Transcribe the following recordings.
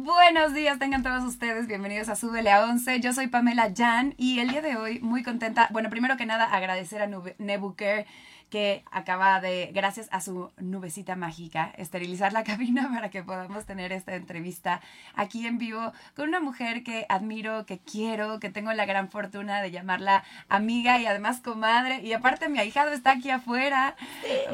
Buenos días, tengan todos ustedes, bienvenidos a Súbele a 11. Yo soy Pamela Jan y el día de hoy muy contenta. Bueno, primero que nada agradecer a Nebuker que acaba de, gracias a su nubecita mágica, esterilizar la cabina para que podamos tener esta entrevista aquí en vivo con una mujer que admiro, que quiero, que tengo la gran fortuna de llamarla amiga y además comadre. Y aparte mi ahijado está aquí afuera,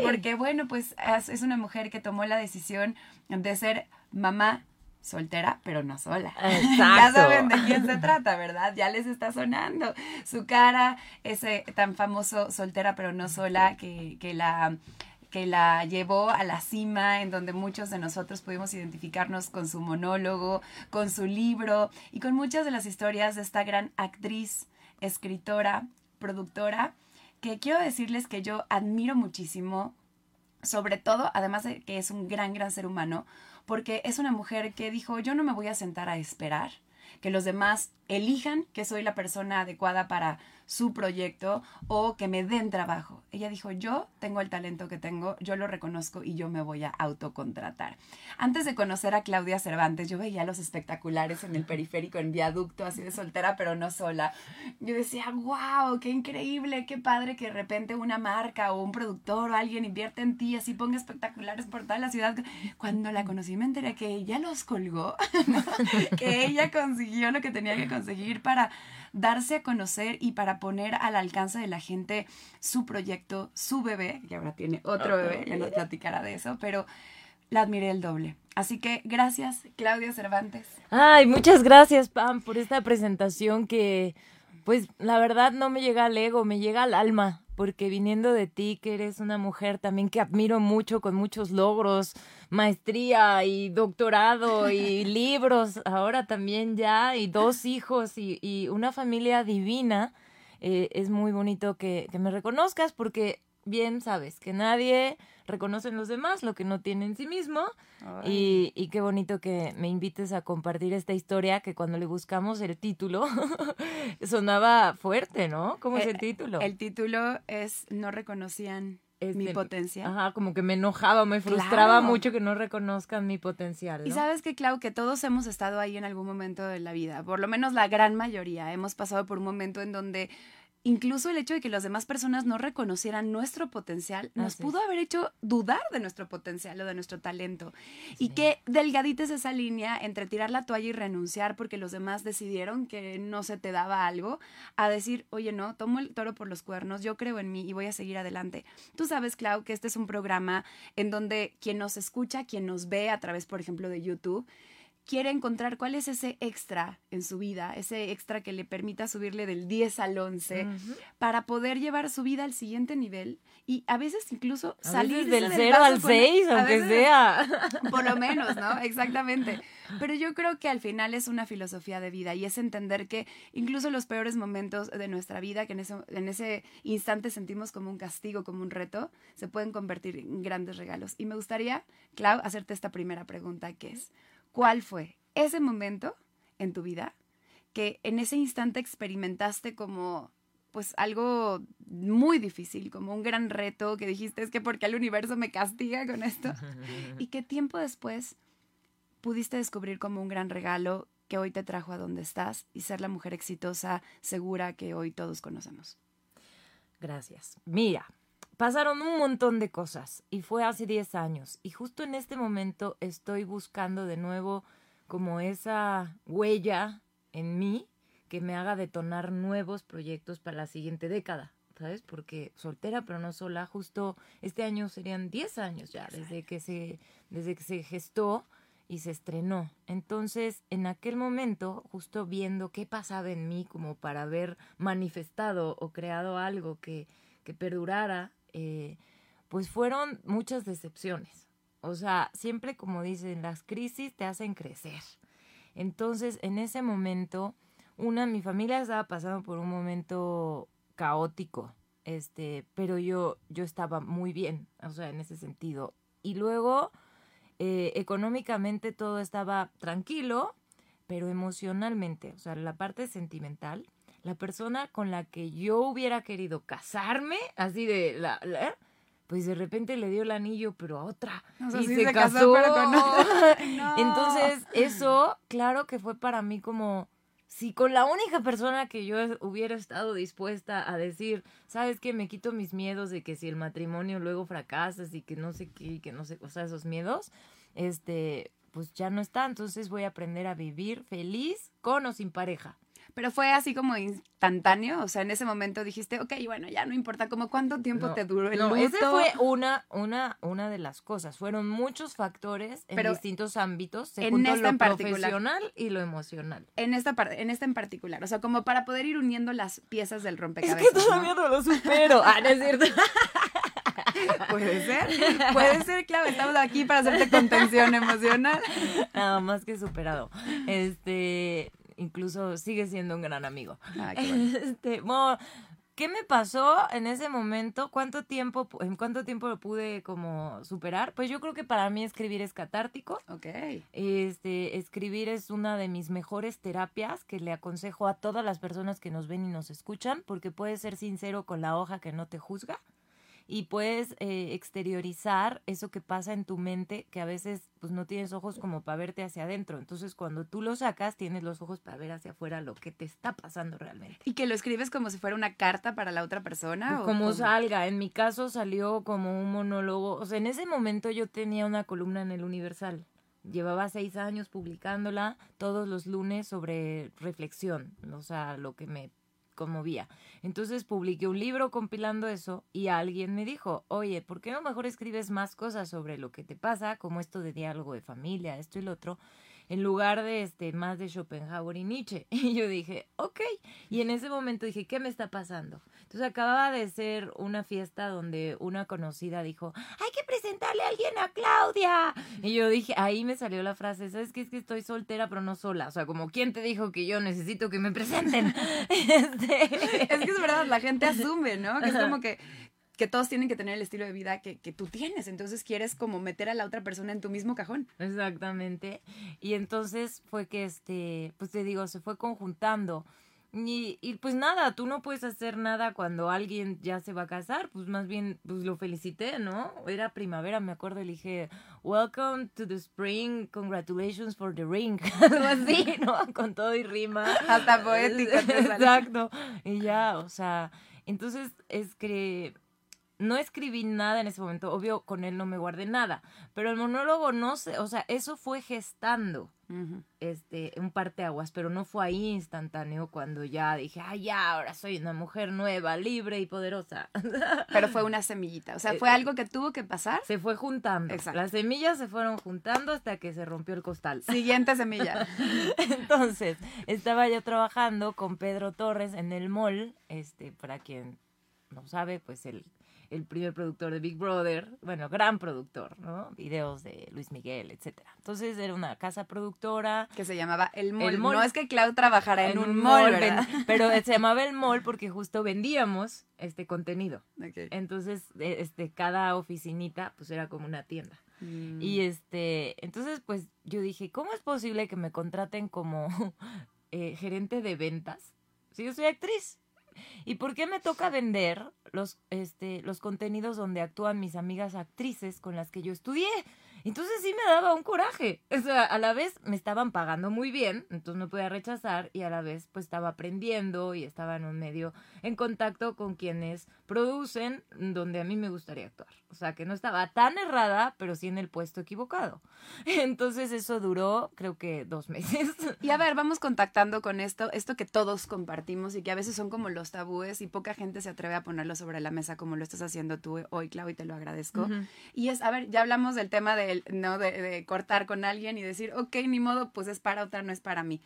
porque bueno, pues es una mujer que tomó la decisión de ser mamá soltera, pero no sola. Exacto. ya saben de quién se trata, ¿verdad? Ya les está sonando su cara, ese tan famoso soltera, pero no sola, que, que la que la llevó a la cima, en donde muchos de nosotros pudimos identificarnos con su monólogo, con su libro y con muchas de las historias de esta gran actriz, escritora, productora, que quiero decirles que yo admiro muchísimo, sobre todo, además de que es un gran, gran ser humano, porque es una mujer que dijo, yo no me voy a sentar a esperar que los demás elijan que soy la persona adecuada para su proyecto o que me den trabajo. Ella dijo, yo tengo el talento que tengo, yo lo reconozco y yo me voy a autocontratar. Antes de conocer a Claudia Cervantes, yo veía los espectaculares en el periférico, en viaducto, así de soltera, pero no sola. Yo decía, wow, qué increíble, qué padre que de repente una marca o un productor o alguien invierte en ti, así ponga espectaculares por toda la ciudad. Cuando la conocí me enteré que ella los colgó, que ella consiguió lo que tenía que conseguir para darse a conocer y para poner al alcance de la gente su proyecto, su bebé, que ahora tiene otro bebé, ya nos platicará de eso, pero la admiré el doble. Así que gracias, Claudia Cervantes. Ay, muchas gracias, Pam, por esta presentación que, pues, la verdad no me llega al ego, me llega al alma porque viniendo de ti, que eres una mujer también que admiro mucho, con muchos logros, maestría y doctorado y libros, ahora también ya, y dos hijos y, y una familia divina, eh, es muy bonito que, que me reconozcas porque bien sabes que nadie reconoce en los demás lo que no tiene en sí mismo. Y, y, qué bonito que me invites a compartir esta historia que cuando le buscamos el título sonaba fuerte, ¿no? ¿Cómo es el eh, título? El título es No reconocían mi potencial. Ajá, como que me enojaba, me frustraba mucho que no reconozcan mi potencial. Y sabes que, Clau, que todos hemos estado ahí en algún momento de la vida, por lo menos la gran mayoría. Hemos pasado por un momento en donde incluso el hecho de que las demás personas no reconocieran nuestro potencial nos pudo haber hecho dudar de nuestro potencial o de nuestro talento. Y que delgadita es esa línea entre tirar la toalla y renunciar porque los demás decidieron que no se te daba algo, a decir, oye, no, tomo el toro por los cuernos, yo creo en mí y voy a seguir adelante. Tú sabes, Clau, que este es un programa en donde quien nos escucha, quien nos ve a través, por ejemplo, de YouTube, quiere encontrar cuál es ese extra en su vida, ese extra que le permita subirle del 10 al 11 para poder llevar su vida al siguiente nivel y a veces incluso salir del 0 al 6, aunque sea. Por lo menos, ¿no? Exactamente. Pero yo creo que al final es una filosofía de vida y es entender que incluso los peores momentos de nuestra vida, que en ese, en ese instante sentimos como un castigo, como un reto, se pueden convertir en grandes regalos. Y me gustaría, Clau, hacerte esta primera pregunta, que es, ¿Cuál fue ese momento en tu vida que en ese instante experimentaste como pues algo muy difícil, como un gran reto que dijiste es que porque el universo me castiga con esto y que tiempo después pudiste descubrir como un gran regalo que hoy te trajo a donde estás y ser la mujer exitosa, segura que hoy todos conocemos. Gracias. Mira, pasaron un montón de cosas y fue hace 10 años y justo en este momento estoy buscando de nuevo como esa huella en mí que me haga detonar nuevos proyectos para la siguiente década, ¿sabes? Porque soltera pero no sola, justo este año serían 10 años ya desde que se desde que se gestó y se estrenó. Entonces, en aquel momento, justo viendo qué pasaba en mí como para haber manifestado o creado algo que, que perdurara eh, pues fueron muchas decepciones. O sea, siempre como dicen, las crisis te hacen crecer. Entonces, en ese momento, una, mi familia estaba pasando por un momento caótico, este, pero yo, yo estaba muy bien, o sea, en ese sentido. Y luego, eh, económicamente todo estaba tranquilo, pero emocionalmente, o sea, la parte sentimental, la persona con la que yo hubiera querido casarme, así de la, pues de repente le dio el anillo, pero a otra. O sea, y sí se, se casó. casó, pero con otra. No. Entonces, eso, claro que fue para mí como, si con la única persona que yo hubiera estado dispuesta a decir, sabes que me quito mis miedos de que si el matrimonio luego fracasas y que no sé qué, que no sé, o sea, esos miedos, este, pues ya no está. Entonces voy a aprender a vivir feliz con o sin pareja. Pero fue así como instantáneo, o sea, en ese momento dijiste, ok, bueno, ya no importa, como cuánto tiempo No, te duró el no, luto. ese fue una, una, una de las cosas. Fueron muchos factores en Pero distintos ámbitos. Se en esta lo en particular. profesional y lo emocional. En esta parte, en esta en particular, o sea, como para poder ir uniendo las piezas del Es rompecabezas. que todavía no lo supero. Ah, no es cierto. ¿no? Puede ser, puede ser, claro, estamos aquí para hacerte contención emocional. Nada más que superado. Este, incluso sigue siendo un gran amigo. Ah, qué bueno. Este, bueno, ¿qué me pasó en ese momento? ¿Cuánto tiempo, en cuánto tiempo lo pude como superar? Pues yo creo que para mí escribir es catártico. Ok. Este, escribir es una de mis mejores terapias que le aconsejo a todas las personas que nos ven y nos escuchan, porque puedes ser sincero con la hoja que no te juzga y puedes eh, exteriorizar eso que pasa en tu mente, que a veces pues no tienes ojos como para verte hacia adentro. Entonces cuando tú lo sacas, tienes los ojos para ver hacia afuera lo que te está pasando realmente. ¿Y que lo escribes como si fuera una carta para la otra persona? Pues o como cómo? salga, en mi caso salió como un monólogo, o sea, en ese momento yo tenía una columna en el Universal, llevaba seis años publicándola todos los lunes sobre reflexión, o sea, lo que me conmovía. Entonces publiqué un libro compilando eso y alguien me dijo, oye, ¿por qué no mejor escribes más cosas sobre lo que te pasa, como esto de diálogo de familia, esto y lo otro? en lugar de este más de Schopenhauer y Nietzsche. Y yo dije, ok. Y en ese momento dije, ¿qué me está pasando? Entonces acababa de ser una fiesta donde una conocida dijo, hay que presentarle a alguien a Claudia. Y yo dije, ahí me salió la frase, ¿sabes qué? Es que estoy soltera pero no sola. O sea, como, ¿quién te dijo que yo necesito que me presenten? Este, Es que es verdad, la gente asume, ¿no? Que es como que, que todos tienen que tener el estilo de vida que, que tú tienes. Entonces quieres como meter a la otra persona en tu mismo cajón. Exactamente. Y entonces fue que, este, pues te digo, se fue conjuntando. Y, y pues nada, tú no puedes hacer nada cuando alguien ya se va a casar, pues más bien, pues lo felicité, ¿no? Era primavera, me acuerdo, le dije, welcome to the spring, congratulations for the ring, algo así, ¿no? Con todo y rima. Hasta sale. Exacto. Y ya, o sea, entonces es que no escribí nada en ese momento, obvio con él no me guardé nada, pero el monólogo no sé, o sea, eso fue gestando Este un parteaguas, pero no fue ahí instantáneo cuando ya dije, "Ay, ya, ahora soy una mujer nueva, libre y poderosa." Pero fue una semillita. O sea, fue algo que tuvo que pasar. se fue juntando. Exacto. Las semillas se fueron juntando hasta que se rompió el costal. Siguiente semilla. Entonces, estaba yo trabajando con Pedro Torres en el mall, este, para quien no sabe, pues el, el primer productor de Big Brother, bueno, gran productor, ¿no? Videos de Luis Miguel, etcétera. Entonces era una casa productora. Que se llamaba El Mall. El Mall. No es que Clau trabajara en, un mall, pero se llamaba el mall porque justo vendíamos este contenido. Entonces, eh, este, cada oficinita, pues era como una tienda. Mm. Y este, entonces pues yo dije, ¿cómo es posible que me contraten como eh, gerente de ventas? Si yo soy actriz. ¿Y por qué me toca vender los, este, los contenidos donde actúan mis amigas actrices con las que yo estudié? Entonces sí me daba un coraje. O sea, a la vez me estaban pagando muy bien, entonces no podía rechazar y a la vez pues estaba aprendiendo y estaba en un medio en contacto con quienes producen donde a mí me gustaría actuar. O sea, que no estaba tan errada, pero sí en el puesto equivocado. Entonces eso duró creo que dos meses. Y a ver, vamos contactando con esto, esto que todos compartimos y que a veces son como los tabúes y poca gente se atreve a ponerlo sobre la mesa como lo estás haciendo tú hoy, Clau, y te lo agradezco. Y es, a ver, ya hablamos del tema del, ¿no? De, de cortar con alguien y decir, ok, ni modo, pues es para otra, no es para mí.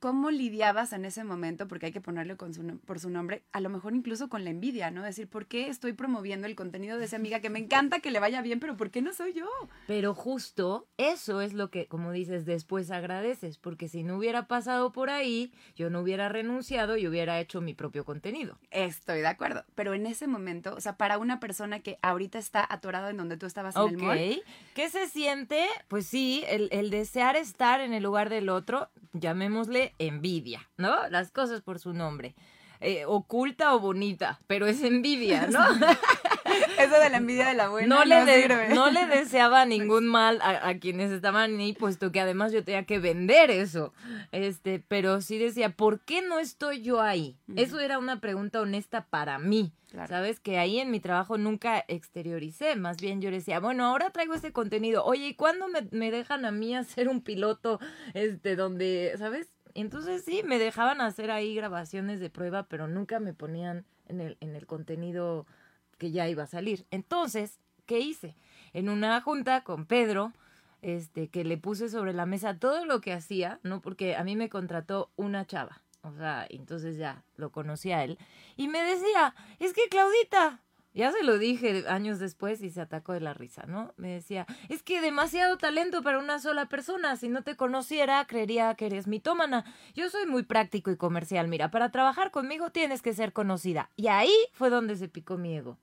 ¿Cómo lidiabas en ese momento? Porque hay que ponerle con su, nom- por su nombre, a lo mejor incluso con la envidia, ¿no? Decir, ¿por qué estoy promoviendo el contenido de esa amiga que me encanta que le vaya bien, pero ¿por qué no soy yo? Pero justo eso es lo que, como dices, después agradeces, porque si no hubiera pasado por ahí, yo no hubiera renunciado y hubiera hecho mi propio contenido. Estoy de acuerdo, pero en ese momento, o sea, para una persona que ahorita está atorado en donde tú estabas en el mall, ¿qué se siente? Pues sí, el, el desear estar en el lugar del otro, llamémosle envidia, ¿no? Las cosas por su nombre. Eh, oculta o bonita, pero es envidia, ¿no? Eso de la envidia de la buena no, no, le, de- no le deseaba ningún mal a, a quienes estaban ahí, puesto que además yo tenía que vender eso. Este, pero sí decía, ¿por qué no estoy yo ahí? Eso era una pregunta honesta para mí. Claro. Sabes que ahí en mi trabajo nunca exterioricé, más bien yo decía, bueno, ahora traigo este contenido, oye, ¿y cuándo me, me dejan a mí hacer un piloto, este, donde, ¿sabes? Entonces sí, me dejaban hacer ahí grabaciones de prueba, pero nunca me ponían en el, en el contenido que ya iba a salir. Entonces, ¿qué hice? En una junta con Pedro, este, que le puse sobre la mesa todo lo que hacía, ¿no? Porque a mí me contrató una chava. O sea, entonces ya lo conocí a él. Y me decía, es que Claudita, ya se lo dije años después y se atacó de la risa, ¿no? Me decía, es que demasiado talento para una sola persona. Si no te conociera, creería que eres mitómana. Yo soy muy práctico y comercial. Mira, para trabajar conmigo tienes que ser conocida. Y ahí fue donde se picó mi ego.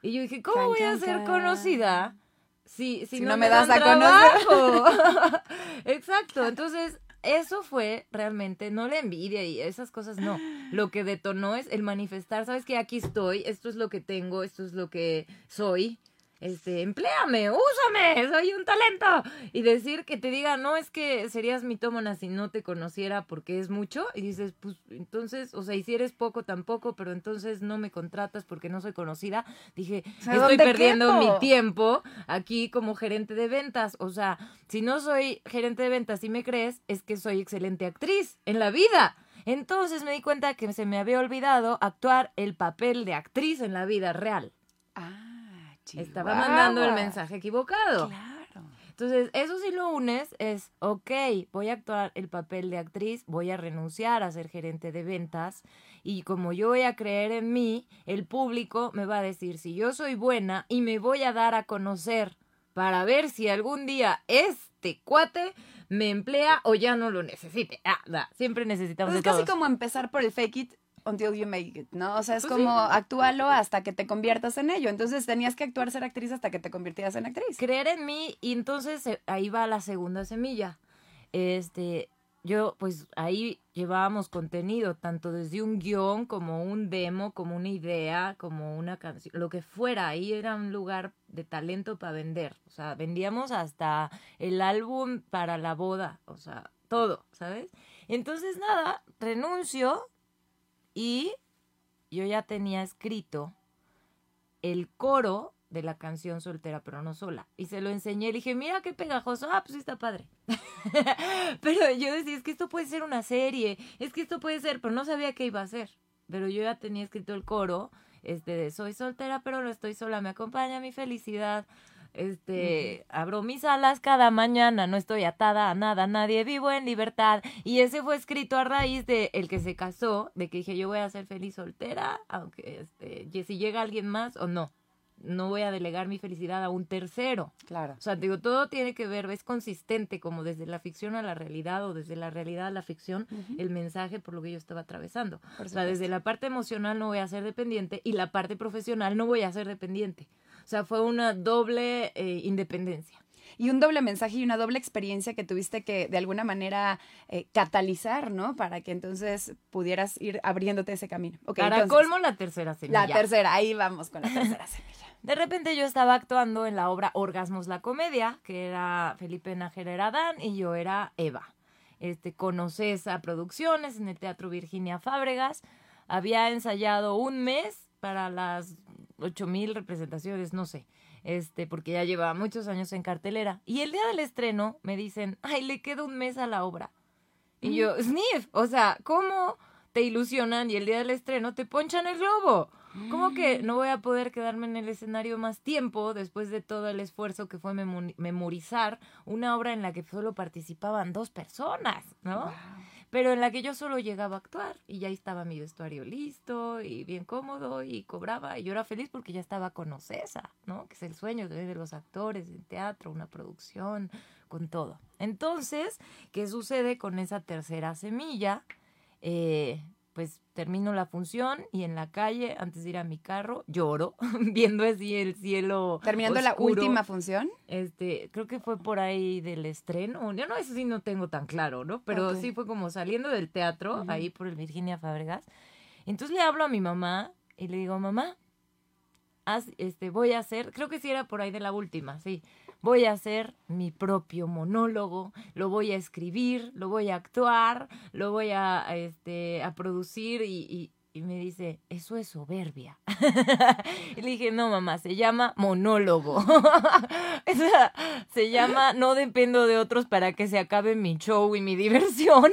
Y yo dije, ¿cómo voy a ser conocida si, si, Si no, no me das a trabajo? Exacto, entonces eso fue realmente, no la envidia y esas cosas, no. Lo que detonó es el manifestar, sabes que aquí estoy, esto es lo que tengo, esto es lo que soy. Este, empléame, úsame, soy un talento. Y decir que te diga, no es que serías mitómana si no te conociera porque es mucho. Y dices, pues entonces, o sea, y si eres poco tampoco, pero entonces no me contratas porque no soy conocida. Dije, sea, estoy ¿dónde perdiendo mi tiempo aquí como gerente de ventas. O sea, si no soy gerente de ventas y me crees, es que soy excelente actriz en la vida. Entonces me di cuenta que se me había olvidado actuar el papel de actriz en la vida real. Ah, Estaba mandando el mensaje equivocado. Claro. Entonces, eso sí lo unes es, ok, voy a actuar el papel de actriz, voy a renunciar a ser gerente de ventas y como yo voy a creer en mí, el público me va a decir si yo soy buena y me voy a dar a conocer para ver si algún día este cuate me emplea o ya no lo necesite. Ah, da, siempre necesitamos Pues es de casi todos. como empezar por el fake it until you make it, ¿no? O sea, es Pues como sí. actúalo hasta que te conviertas en ello. Entonces tenías que actuar ser actriz hasta que te convirtieras en actriz. creer en mí y entonces eh, ahí va la segunda semilla. Este, yo pues ahí llevábamos contenido tanto desde un guion como un demo, como una idea, como una canción, lo que fuera, ahí era un lugar de talento para vender, o sea, vendíamos hasta el álbum para la boda, o sea, todo, ¿sabes? Entonces nada, renuncio y yo ya tenía escrito el coro de la canción soltera pero no sola. Y se lo enseñé le dije mira qué pegajoso ah pues está padre pero yo decía es que esto puede ser una serie es que esto puede ser pero no sabía qué iba a ser pero yo ya tenía escrito el coro este de soy soltera pero no estoy sola me acompaña mi felicidad este abro mis alas cada mañana no estoy atada a nada a nadie vivo en libertad y ese fue escrito a raíz de el que se casó de que dije yo voy a ser feliz soltera aunque este si llega alguien más o no no voy a delegar mi felicidad a un tercero Claro. o sea, digo, todo tiene que ver, es consistente como desde la ficción a la realidad o desde la realidad a la ficción, el mensaje por lo que yo estaba atravesando. O sea, desde la parte emocional no voy a ser dependiente y la parte profesional no voy a ser dependiente. O sea, fue una doble eh, independencia. Y un doble mensaje y una doble experiencia que tuviste que de alguna manera eh, catalizar, ¿no? Para que entonces pudieras ir abriéndote ese camino. Ok, Para entonces, colmo, la tercera semilla. La tercera, ahí vamos con la tercera semilla. De repente yo estaba actuando en la obra Orgasmos la Comedia, que era Felipe Nájera era Adán y yo era Eva. Este, con Ocesa Producciones en el Teatro Virginia Fábregas. Había ensayado un mes para las ocho mil representaciones, no sé, este, porque ya llevaba muchos años en cartelera. Y el día del estreno me dicen, ay, le queda un mes a la obra. Y yo, sniff, o sea, ¿cómo te ilusionan y el día del estreno te ponchan el globo? ¿Cómo que no voy a poder quedarme en el escenario más tiempo después de todo el esfuerzo que fue memo- memorizar una obra en la que solo participaban dos personas, ¿no? Pero en la que yo solo llegaba a actuar y ya estaba mi vestuario listo y bien cómodo y cobraba y yo era feliz porque ya estaba con Ocesa, ¿no? Que es el sueño de los actores, en teatro, una producción, con todo. Entonces, ¿qué sucede con esa tercera semilla? Eh, pues termino la función y en la calle, antes de ir a mi carro, lloro, viendo así el cielo. Terminando la última función. Este, creo que fue por ahí del estreno. Yo no, eso sí no tengo tan claro, ¿no? Pero sí fue como saliendo del teatro, ahí por el Virginia Fábregas. Entonces le hablo a mi mamá y le digo, mamá, este, voy a hacer, creo que sí era por ahí de la última, sí, voy a hacer mi propio monólogo, lo voy a escribir, lo voy a actuar, lo voy a, este, a producir y, y, me dice, eso es soberbia. y le dije, no, mamá, se llama monólogo. se llama no dependo de otros para que se acabe mi show y mi diversión.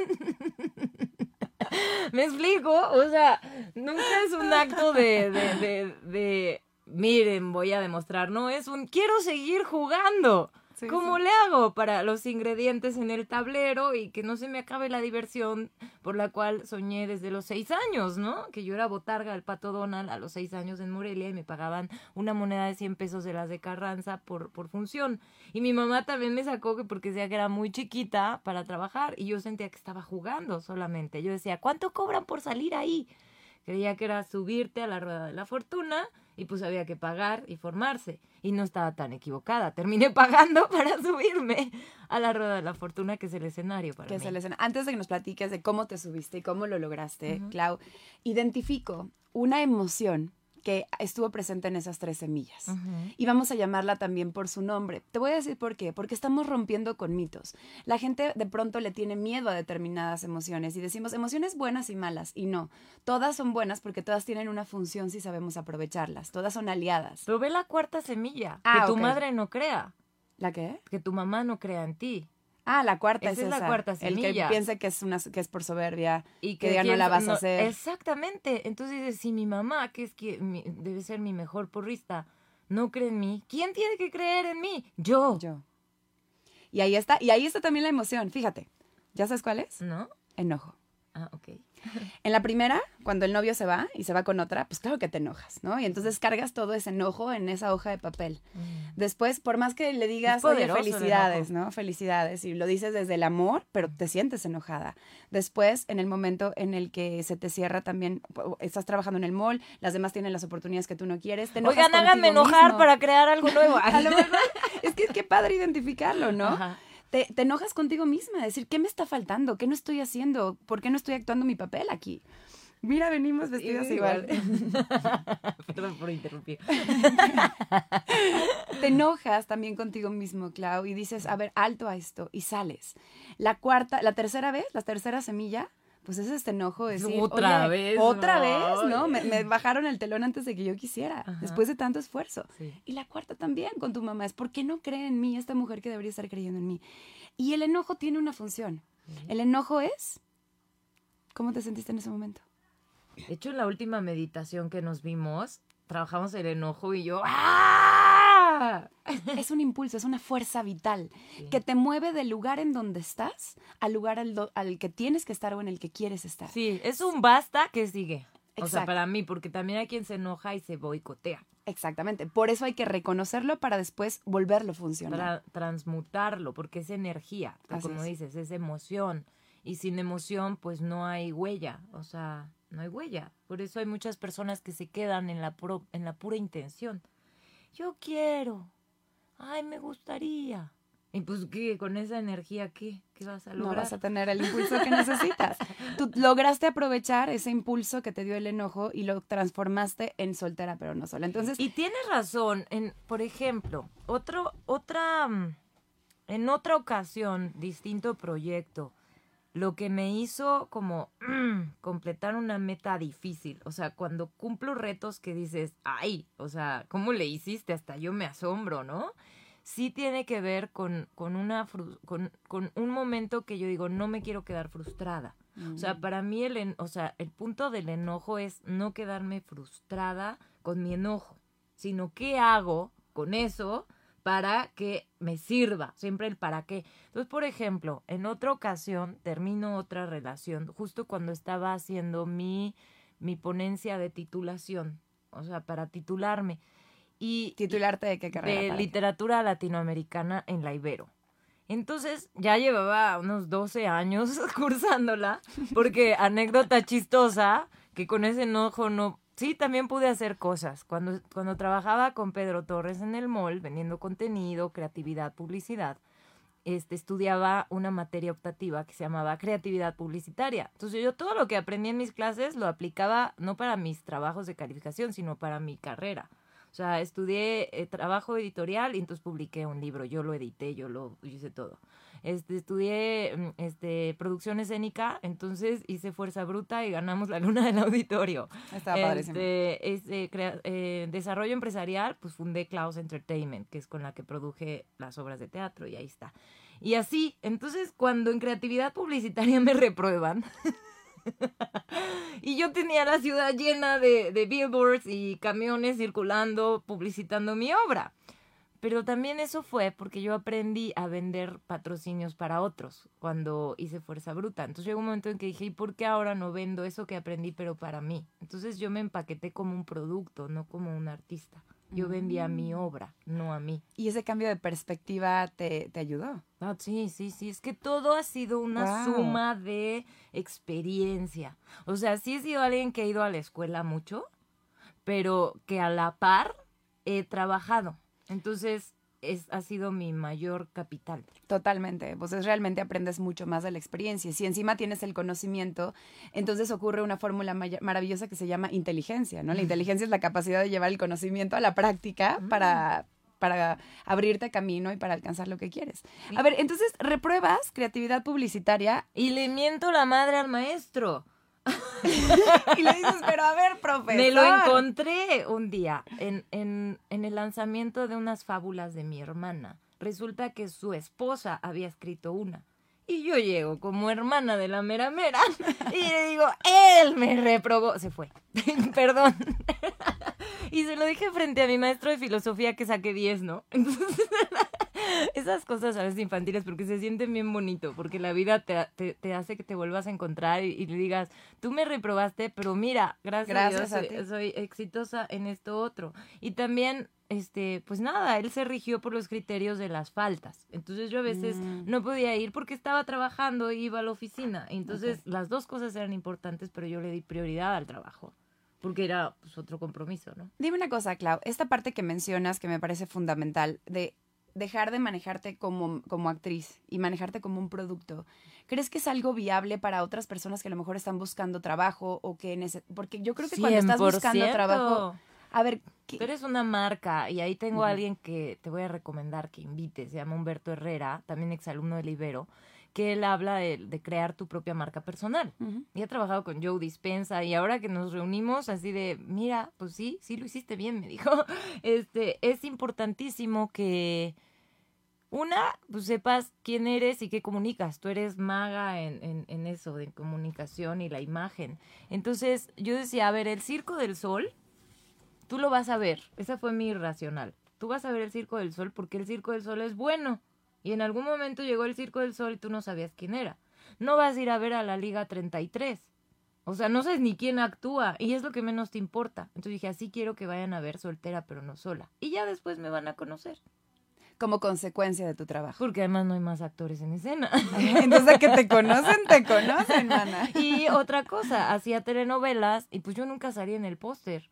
¿Me explico? O sea, nunca es un acto de, de, de miren, voy a demostrar, no es un quiero seguir jugando. ¿Cómo le hago para los ingredientes en el tablero y que no se me acabe la diversión por la cual soñé desde los seis años, ¿no? Que yo era botarga del pato Donald a los seis años en Morelia y me pagaban una moneda de 100 pesos de las de Carranza por, por función. Y mi mamá también me sacó que porque decía que era muy chiquita para trabajar y yo sentía que estaba jugando solamente. Yo decía, ¿cuánto cobran por salir ahí? Creía que era subirte a la rueda de la fortuna y pues había que pagar y formarse. Y no estaba tan equivocada. Terminé pagando para subirme a la rueda de la fortuna, que es el escenario para que Es el escenario. Antes de que nos platiques de cómo te subiste y cómo lo lograste, Clau, identifico una emoción que estuvo presente en esas tres semillas. Y vamos a llamarla también por su nombre. Te voy a decir por qué. Porque estamos rompiendo con mitos. La gente de pronto le tiene miedo a determinadas emociones y decimos emociones buenas y malas. Y no, todas son buenas porque todas tienen una función si sabemos aprovecharlas. Todas son aliadas. Pero ve la cuarta semilla. Ah, que tu madre no crea. ¿La qué? Que tu mamá no crea en ti. Ah, la cuarta esa es, la cuarta semilla. El que piensa que es una que es por soberbia y que, ya no la vas a hacer. Exactamente. Entonces, si mi mamá, que es que debe ser mi mejor porrista, no cree en mí, ¿quién tiene que creer en mí? Yo. Yo. Y ahí está, y ahí está también la emoción, fíjate. ¿Ya sabes cuál es? No. Enojo. Ah, ok. En la primera, cuando el novio se va y se va con otra, pues claro que te enojas, ¿no? Y entonces cargas todo ese enojo en esa hoja de papel. Mm. Después, por más que le digas, oye, felicidades, ¿no? Felicidades, y lo dices desde el amor, pero te sientes enojada. Después, en el momento en el que se te cierra también, estás trabajando en el mall, las demás tienen las oportunidades que tú no quieres, te Oigan, háganme enojar para crear algo nuevo. es que qué padre identificarlo, ¿no? Te, enojas contigo misma, decir, ¿qué me está faltando? ¿Qué no estoy haciendo? ¿Por qué no estoy actuando mi papel aquí? Mira, venimos vestidas igual. Perdón por interrumpir. Te enojas también contigo mismo, Clau, y dices, a ver, alto a esto, y sales. La cuarta, la tercera vez, la tercera semilla, pues es este enojo de decir, otra vez, otra vez, ¿no? Me, bajaron el telón antes de que yo quisiera, después de tanto esfuerzo. Y la cuarta también con tu mamá es, ¿por qué no cree en mí esta mujer que debería estar creyendo en mí? Y el enojo tiene una función. El enojo es, ¿cómo te sentiste en ese momento? De hecho, en la última meditación que nos vimos, trabajamos el enojo y yo, ¡ah! Es un impulso, es una fuerza vital que te mueve del lugar en donde estás al lugar al, al, que tienes que estar o en el que quieres estar. Sí, es un basta que sigue. O sea, para mí, porque también hay quien se enoja y se boicotea. Exactamente. Por eso hay que reconocerlo para después volverlo a funcionar. Para transmutarlo, porque es energía, como dices, es emoción. Y sin emoción, pues no hay huella. O sea, no hay huella. Por eso hay muchas personas que se quedan en la, en la pura intención. Yo quiero. Ay, me gustaría. Y pues, ¿qué? Con esa energía, ¿qué? ¿Qué vas a lograr? No vas a tener el impulso que necesitas. Tú lograste aprovechar ese impulso que te dio el enojo y lo transformaste en soltera, pero no sola. Entonces... Y tienes razón. En, por ejemplo, otro, otra... Mm, en otra ocasión, distinto proyecto, lo que me hizo como mm, completar una meta difícil. O sea, cuando cumplo retos que dices, ay, o sea, ¿cómo le hiciste? Hasta yo me asombro, ¿no? Sí tiene que ver con, con, una, con, con un momento que yo digo, no me quiero quedar frustrada. O sea, mm. para mí el, o sea, el punto del enojo es no quedarme frustrada con mi enojo, sino qué hago con eso para que me sirva, siempre el para qué. Entonces, por ejemplo, en otra ocasión termino otra relación, justo cuando estaba haciendo mi, mi ponencia de titulación, o sea, para titularme. Y, ¿Titularte de qué carrera? De literatura latinoamericana en la Ibero. Entonces ya llevaba unos 12 años cursándola, porque anécdota chistosa, que con ese enojo no Sí, también pude hacer cosas. Cuando, cuando trabajaba con Pedro Torres en el mall, vendiendo contenido, creatividad, publicidad, este, estudiaba una materia optativa que se llamaba creatividad publicitaria. Entonces yo todo lo que aprendí en mis clases lo aplicaba no para mis trabajos de calificación, sino para mi carrera. O sea, estudié eh, trabajo editorial y entonces publiqué un libro. Yo lo edité, yo lo hice todo. Este, estudié mm, este, producción escénica, entonces hice Fuerza Bruta y ganamos la luna del auditorio. Estaba padrísimo. Este, este, crea- eh, desarrollo empresarial, pues fundé Klaus Entertainment, que es con la que produje las obras de teatro y ahí está. Y así, entonces cuando en creatividad publicitaria me reprueban, y yo tenía la ciudad llena de, de billboards y camiones circulando, publicitando mi obra. Pero también eso fue porque yo aprendí a vender patrocinios para otros cuando hice Fuerza Bruta. Entonces llegó un momento en que dije, ¿y por qué ahora no vendo eso que aprendí pero para mí? Entonces yo me empaqueté como un producto, no como un artista. Yo vendía mi obra, no a mí. Y ese cambio de perspectiva te, te ayudó. Ah, sí, sí, sí. Es que todo ha sido una Wow. suma de experiencia. O sea, sí he sido alguien que ha ido a la escuela mucho, pero que a la par he trabajado. Entonces, es, ha sido mi mayor capital. Totalmente, pues es realmente aprendes mucho más de la experiencia. Si encima tienes el conocimiento, entonces ocurre una fórmula maravillosa que se llama inteligencia, ¿no? La inteligencia es la capacidad de llevar el conocimiento a la práctica para, para abrirte camino y para alcanzar lo que quieres. A ver, entonces repruebas creatividad publicitaria Y le miento la madre al maestro. y le dices, pero a ver, profesor. Me lo encontré un día en, en, en el lanzamiento de unas fábulas de mi hermana. Resulta que su esposa había escrito una. Y yo llego como hermana de la mera mera y le digo, él me reprobó. Se fue. Perdón. y se lo dije frente a mi maestro de filosofía que saqué 10, ¿no? Entonces, esas cosas a veces infantiles porque se sienten bien bonito, porque la vida te, te, te hace que te vuelvas a encontrar y, y le digas, tú me reprobaste, pero mira, gracias, Gracias a a Dios soy, ti. soy exitosa en esto otro. Y también, este, pues nada, él se rigió por los criterios de las faltas. Entonces yo a veces Mm. no podía ir porque estaba trabajando y iba a la oficina. Entonces las dos cosas eran importantes, pero yo le di prioridad al trabajo. Porque era pues, otro compromiso, ¿no? Dime una cosa, Clau, esta parte que mencionas que me parece fundamental de dejar de manejarte como, como actriz y manejarte como un producto, ¿crees que es algo viable para otras personas que a lo mejor están buscando trabajo o que nece- porque yo creo que cuando estás buscando 100%. trabajo, a ver, ¿qué- Tú eres una marca y ahí tengo a alguien que te voy a recomendar que invites, se llama Humberto Herrera, también exalumno del Ibero, que él habla de, de crear tu propia marca personal. Ujú. Y he trabajado con Joe Dispensa y ahora que nos reunimos así de, mira, pues sí, sí lo hiciste bien, me dijo. Este, es importantísimo que una, pues sepas quién eres y qué comunicas. Tú eres maga en, en, en eso, de comunicación y la imagen. Entonces yo decía, a ver, el Circo del Sol, tú lo vas a ver. Esa fue mi racional. Tú vas a ver el Circo del Sol porque el Circo del Sol es bueno. Y en algún momento llegó el Circo del Sol y tú no sabías quién era. No vas a ir a ver a la Liga 33. O sea, no sabes ni quién actúa y es lo que menos te importa. Entonces dije, así quiero que vayan a ver soltera pero no sola. Y ya después me van a conocer. como consecuencia de tu trabajo. Porque además no hay más actores en escena. Entonces, que te conocen, te conocen, mana. y otra cosa, hacía telenovelas y pues yo nunca salía en el póster.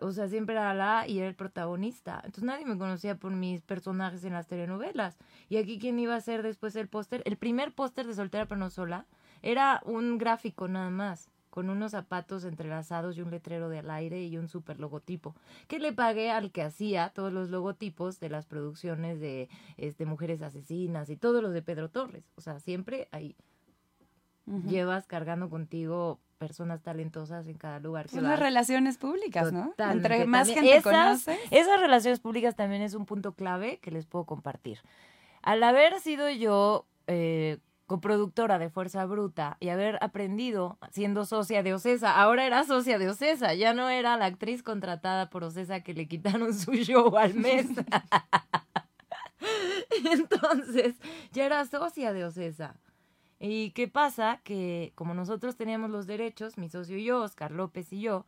O sea, siempre era la y era el protagonista. Entonces nadie me conocía por mis personajes en las telenovelas. Y aquí, ¿quién iba a ser después el póster? El primer póster de Soltera pero no sola era un gráfico nada más, con unos zapatos entrelazados y un letrero de al aire y un super logotipo. Que le pagué al que hacía todos los logotipos de las producciones de este, Mujeres Asesinas y todos los de Pedro Torres. O sea, siempre ahí Ujú. llevas cargando contigo personas talentosas en cada lugar Son las relaciones públicas, ¿no? Totalmente. Entre más También gente esas, conoce. Esas relaciones públicas también es un punto clave que les puedo compartir. Al haber sido yo eh, coproductora de Fuerza Bruta y haber aprendido siendo socia de Ocesa, ahora era socia de Ocesa, ya no era la actriz contratada por Ocesa que le quitaron su show al mes. Entonces, ya era socia de Ocesa. ¿Y qué pasa? Que como nosotros teníamos los derechos, mi socio y yo, Oscar López y yo,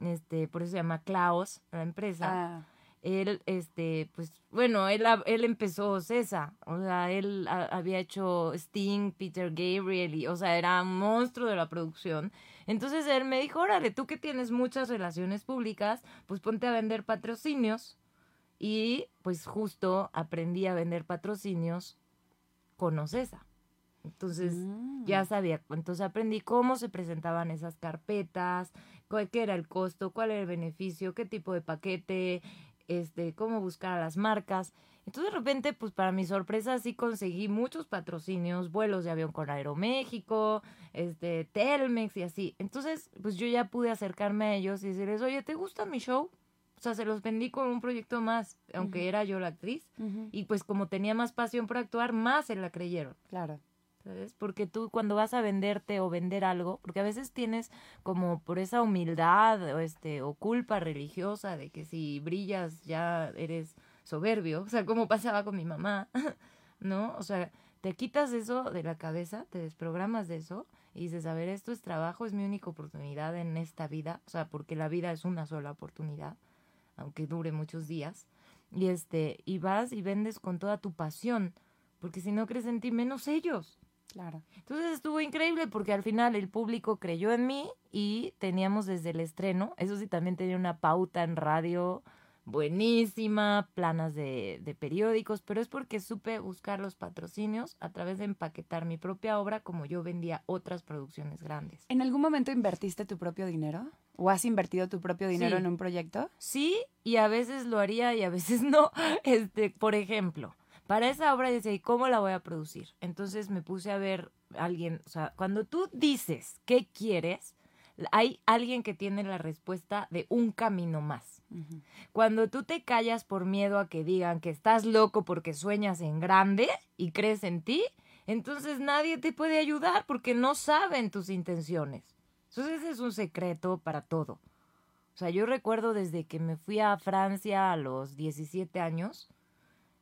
este, por eso se llama Klaus, la empresa, Ah, él, este, pues, bueno, él, él empezó Cesa, o sea, él ha- había hecho Sting, Peter Gabriel, y, o sea, era un monstruo de la producción. Entonces él me dijo, órale, tú que tienes muchas relaciones públicas, pues ponte a vender patrocinios. Y pues justo aprendí a vender patrocinios con Ocesa. Entonces Mm. ya sabía, entonces aprendí cómo se presentaban esas carpetas, cuál qué era el costo, cuál era el beneficio, qué tipo de paquete, este, cómo buscar a las marcas. Entonces de repente, pues para mi sorpresa sí conseguí muchos patrocinios, vuelos de avión con Aeroméxico, este, Telmex y así. Entonces, pues yo ya pude acercarme a ellos y decirles, oye, ¿te gusta mi show? O sea, se los vendí con un proyecto más, aunque era yo la actriz. Y pues como tenía más pasión por actuar, más se la creyeron. Claro. ¿Sabes? Porque tú cuando vas a venderte o vender algo, porque a veces tienes como por esa humildad o este o culpa religiosa de que si brillas ya eres soberbio, o sea, como pasaba con mi mamá, ¿no? O sea, te quitas eso de la cabeza, te desprogramas de eso y dices, a ver, esto es trabajo, es mi única oportunidad en esta vida, o sea, porque la vida es una sola oportunidad, aunque dure muchos días. Y este, y vas y vendes con toda tu pasión, porque si no crees en ti menos ellos. Claro. Entonces estuvo increíble porque al final el público creyó en mí y teníamos desde el estreno, eso sí también tenía una pauta en radio buenísima, planas de, de periódicos, pero es porque supe buscar los patrocinios a través de empaquetar mi propia obra como yo vendía otras producciones grandes. ¿En algún momento invertiste tu propio dinero? ¿O has invertido tu propio dinero Sí. en un proyecto? Sí, y a veces lo haría y a veces no. Este, por ejemplo, para esa obra decía, ¿y cómo la voy a producir? Entonces me puse a ver a alguien, o sea, cuando tú dices qué quieres, hay alguien que tiene la respuesta de un camino más. Cuando tú te callas por miedo a que digan que estás loco porque sueñas en grande y crees en ti, entonces nadie te puede ayudar porque no saben tus intenciones. Entonces ese es un secreto para todo. O sea, yo recuerdo desde que me fui a Francia a los 17 años,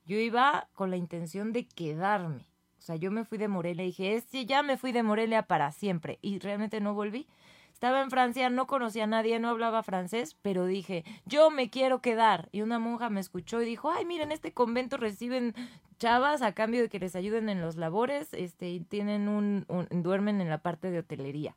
yo iba con la intención de quedarme. O sea, yo me fui de Morelia y dije, este ya me fui de Morelia para siempre. Y realmente no volví. Estaba en Francia, no conocía a nadie, no hablaba francés, pero dije, yo me quiero quedar. Y una monja me escuchó y dijo, ay, miren, este convento reciben chavas a cambio de que les ayuden en los labores, este, y tienen un, un- duermen en la parte de hotelería.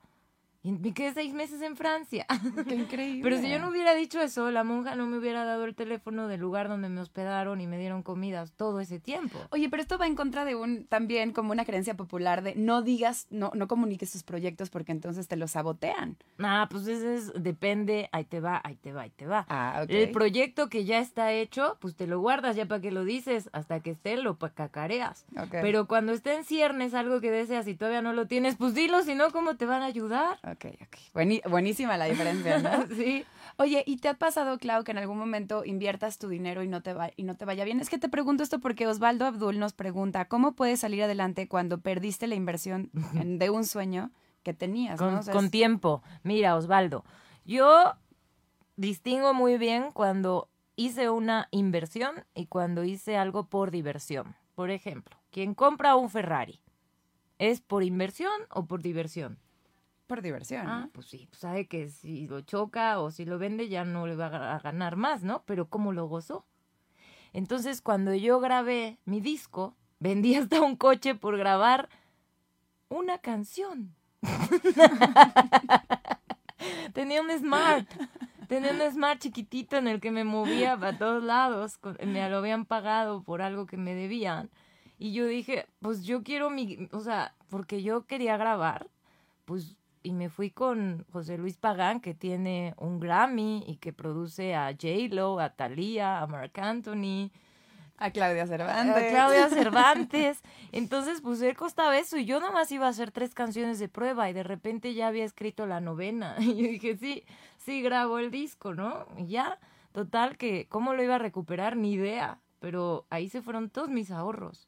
Y me quedé seis meses en Francia. Qué increíble. Pero si yo no hubiera dicho eso, la monja no me hubiera dado el teléfono del lugar donde me hospedaron y me dieron comidas todo ese tiempo. Oye, pero esto va en contra de un, también como una creencia popular de no digas, no, no comuniques tus proyectos porque entonces te los sabotean. Ah, pues eso es, depende, ahí te va, ahí te va, ahí te va. Ah, ok. El proyecto que ya está hecho, pues te lo guardas ya para que lo dices, hasta que esté lo cacareas. Ok. Pero cuando esté en ciernes algo que deseas y todavía no lo tienes, pues dilo, si no, ¿cómo te van a ayudar? Ok, ok. Buenísima la diferencia, ¿no? sí. Oye, ¿y te ha pasado, Clau, que en algún momento inviertas tu dinero y no te va y no te vaya bien? Es que te pregunto esto porque Osvaldo Abdul nos pregunta, ¿cómo puedes salir adelante cuando perdiste la inversión en- de un sueño que tenías, con, ¿no? O sea, con es- tiempo. Mira, Osvaldo, yo distingo muy bien cuando hice una inversión y cuando hice algo por diversión. Por ejemplo, quien compra un Ferrari, ¿es por inversión o por diversión? Por diversión. Ah, ¿no? pues sí, pues sabe que si lo choca o si lo vende ya no le va a ga- a ganar más, ¿no? Pero ¿cómo lo gozó? Entonces, cuando yo grabé mi disco, vendí hasta un coche por grabar una canción. Tenía un Smart. Tenía un Smart chiquitito en el que me movía para todos lados. Me lo habían pagado por algo que me debían. Y yo dije, pues yo quiero mi... O sea, porque yo quería grabar, pues... Y me fui con José Luis Pagán, que tiene un Grammy y que produce a J-Lo, a Thalía, a Marc Anthony, A Claudia Cervantes. a Claudia Cervantes. Entonces, pues él costaba eso y yo nomás iba a hacer tres canciones de prueba y de repente ya había escrito la novena. Y yo dije, sí, sí grabo el disco, ¿no? Y ya, total, que cómo lo iba a recuperar, ni idea. Pero ahí se fueron todos mis ahorros.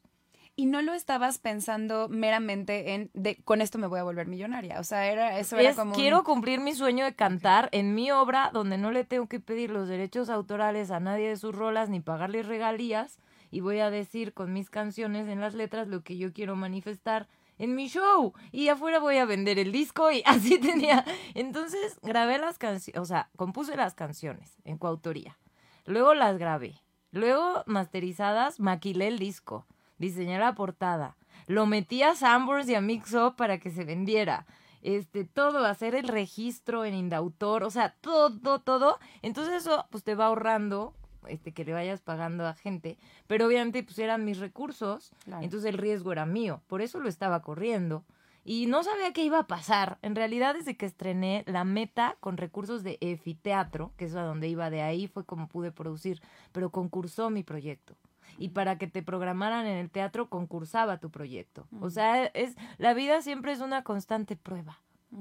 Y no lo estabas pensando meramente en, de, con esto me voy a volver millonaria. O sea, era, eso era Es, como un- quiero cumplir mi sueño de cantar en mi obra donde no le tengo que pedir los derechos autorales a nadie de sus rolas ni pagarles regalías y voy a decir con mis canciones en las letras lo que yo quiero manifestar en mi show y afuera voy a vender el disco y así tenía. Entonces grabé las canciones, o sea, compuse las canciones en coautoría. Luego las grabé. Luego masterizadas, maquilé el disco, diseñé la portada, lo metí a Sanborns y a Mix Up para que se vendiera. Este, todo, hacer el registro en Indautor, o sea, todo, todo. Entonces eso, pues te va ahorrando este, que le vayas pagando a gente, pero obviamente pues eran mis recursos, Claro. entonces el riesgo era mío, por eso lo estaba corriendo. Y no sabía qué iba a pasar. En realidad, desde que estrené la meta con recursos de EFI Teatro, que es a donde iba de ahí, fue como pude producir, pero concursó mi proyecto. Y para que te programaran en el teatro, concursaba tu proyecto. O sea, es la vida siempre es una constante prueba.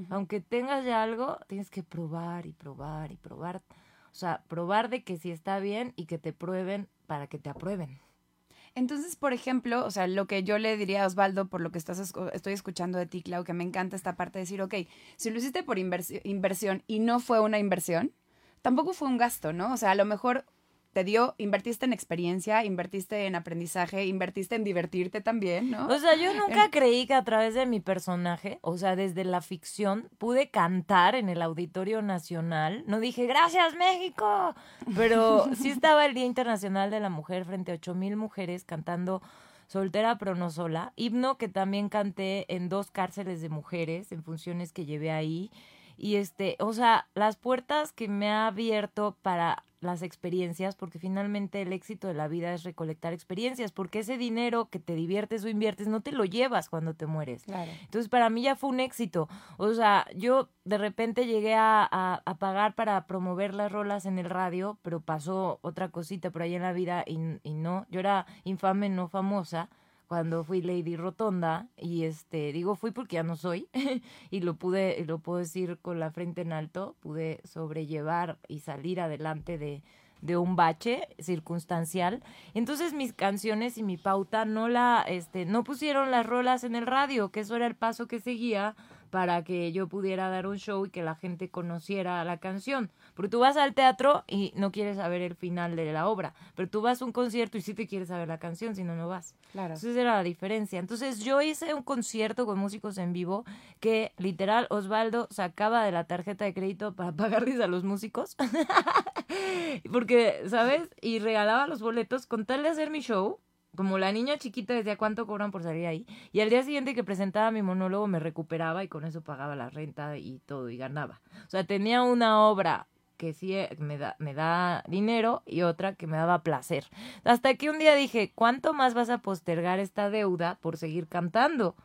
Aunque tengas ya algo, tienes que probar y probar y probar. O sea, probar de que sí está bien y que te prueben para que te aprueben. Entonces, por ejemplo, o sea, lo que yo le diría a Osvaldo, por lo que estás estoy escuchando de ti, Clau, que me encanta esta parte de decir, ok, si lo hiciste por inversi- inversión y no fue una inversión, tampoco fue un gasto, ¿no? O sea, a lo mejor te dio, invertiste en experiencia, invertiste en aprendizaje, invertiste en divertirte también, ¿no? O sea, yo nunca creí que a través de mi personaje, o sea, desde la ficción, pude cantar en el Auditorio Nacional. No dije, gracias México, pero sí estaba el Día Internacional de la Mujer frente a ocho mil mujeres cantando Soltera pero no sola. Himno que también canté en dos cárceles de mujeres, en funciones que llevé ahí. Y este, o sea, las puertas que me ha abierto para las experiencias, porque finalmente el éxito de la vida es recolectar experiencias, porque ese dinero que te diviertes o inviertes no te lo llevas cuando te mueres. Claro. Entonces, para mí ya fue un éxito. O sea, yo de repente llegué a, a, a pagar para promover las rolas en el radio, pero pasó otra cosita por ahí en la vida y, y no. Yo era infame, no famosa cuando fui Lady Rotonda y este digo fui porque ya no soy y lo pude lo puedo decir con la frente en alto pude sobrellevar y salir adelante de de un bache circunstancial. Entonces mis canciones y mi pauta no la este no pusieron las rolas en el radio que eso era el paso que seguía para que yo pudiera dar un show y que la gente conociera la canción. Porque tú vas al teatro y no quieres saber el final de la obra, pero tú vas a un concierto y sí te quieres saber la canción, si no, no vas. Claro. Entonces era la diferencia. Entonces yo hice un concierto con músicos en vivo que literal Osvaldo sacaba de la tarjeta de crédito para pagarles a los músicos. Porque, ¿sabes? Y regalaba los boletos con tal de hacer mi show. Como la niña chiquita decía cuánto cobran por salir ahí. Y al día siguiente que presentaba mi monólogo me recuperaba y con eso pagaba la renta y todo y ganaba. O sea, tenía una obra que sí eh, me da, me da dinero y otra que me daba placer. Hasta que un día dije, ¿cuánto más vas a postergar esta deuda por seguir cantando?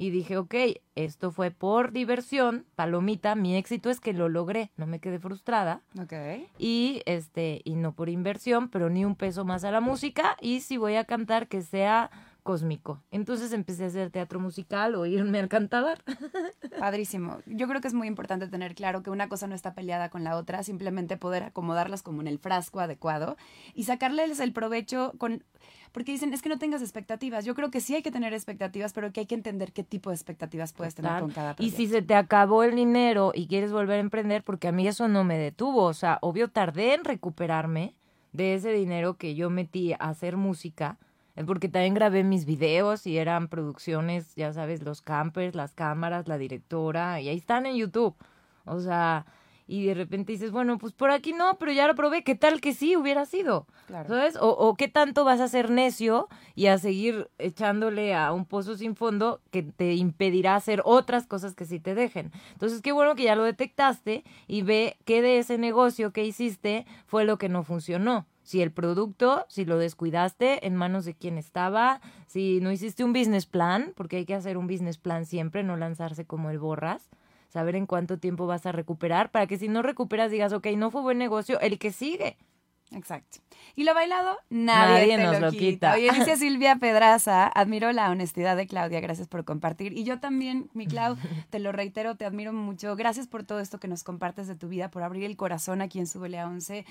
Y dije, ok, esto fue por diversión, palomita, mi éxito es que lo logré, no me quedé frustrada. Ok. Y este, y no por inversión, pero ni un peso más a la música. Y si voy a cantar, que sea cósmico. Entonces empecé a hacer teatro musical o irme al cantabar. Padrísimo. Yo creo que es muy importante tener claro que una cosa no está peleada con la otra, simplemente poder acomodarlas como en el frasco adecuado y sacarles el provecho con... Porque dicen, es que no tengas expectativas. Yo creo que sí hay que tener expectativas, pero que hay que entender qué tipo de expectativas puedes tener Claro. con cada Y proyecto. si se te acabó el dinero y quieres volver a emprender, porque a mí eso no me detuvo. O sea, obvio tardé en recuperarme de ese dinero que yo metí a hacer música, porque también grabé mis videos y eran producciones, ya sabes, los campers, las cámaras, la directora, y ahí están en YouTube. O sea, y de repente dices, bueno, pues por aquí no, pero ya lo probé, ¿qué tal que sí hubiera sido? Claro. ¿Sabes? O, o qué tanto vas a ser necio y a seguir echándole a un pozo sin fondo que te impedirá hacer otras cosas que sí te dejen. Entonces, qué bueno que ya lo detectaste y ve qué de ese negocio que hiciste fue lo que no funcionó. Si el producto, si lo descuidaste, en manos de quién estaba, si no hiciste un business plan, porque hay que hacer un business plan siempre, no lanzarse como el borras saber en cuánto tiempo vas a recuperar, para que si no recuperas digas, ok, no fue buen negocio, el que sigue. Exacto. Y lo bailado, nadie, Nadie te nos lo quita. Oye, dice Silvia Pedraza, admiro la honestidad de Claudia, gracias por compartir. Y yo también, mi Clau, te lo reitero, te admiro mucho. Gracias por todo esto que nos compartes de tu vida, por abrir el corazón aquí en Súbele a 11.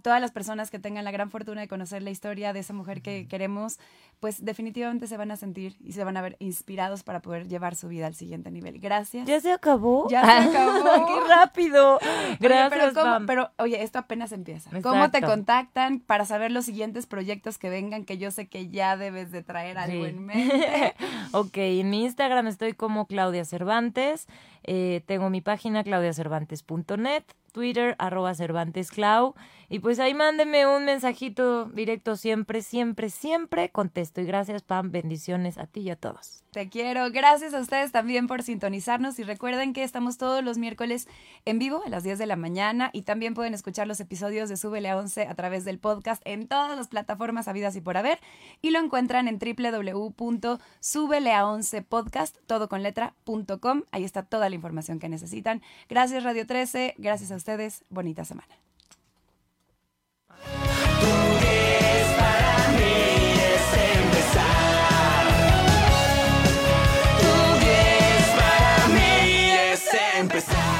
Todas las personas que tengan la gran fortuna de conocer la historia de esa mujer que queremos, pues definitivamente se van a sentir y se van a ver inspirados para poder llevar su vida al siguiente nivel. Gracias. ¿Ya se acabó? Ya se acabó. ¡Qué rápido! Oye, Gracias, pero, ¿cómo- Pam. pero, oye, esto apenas empieza. ¿Cómo te contactan para saber los siguientes proyectos que vengan? Que yo sé que ya debes de traer algo Sí. en mente. ok, en mi Instagram estoy como Claudia Cervantes. Eh, tengo mi página claudiacervantes.net, Twitter, arroba CervantesClau. Y pues ahí mándenme un mensajito directo siempre, siempre, siempre contesto. Y gracias, Pam. Bendiciones a ti y a todos. Te quiero. Gracias a ustedes también por sintonizarnos. Y recuerden que estamos todos los miércoles en vivo a las 10 de la mañana. Y también pueden escuchar los episodios de Súbele a 11 a través del podcast en todas las plataformas habidas y por haber. Y lo encuentran en www.subelea11podcast, todo con. Ahí está toda la información que necesitan. Gracias, Radio 13. Gracias a ustedes. Bonita semana. empezar.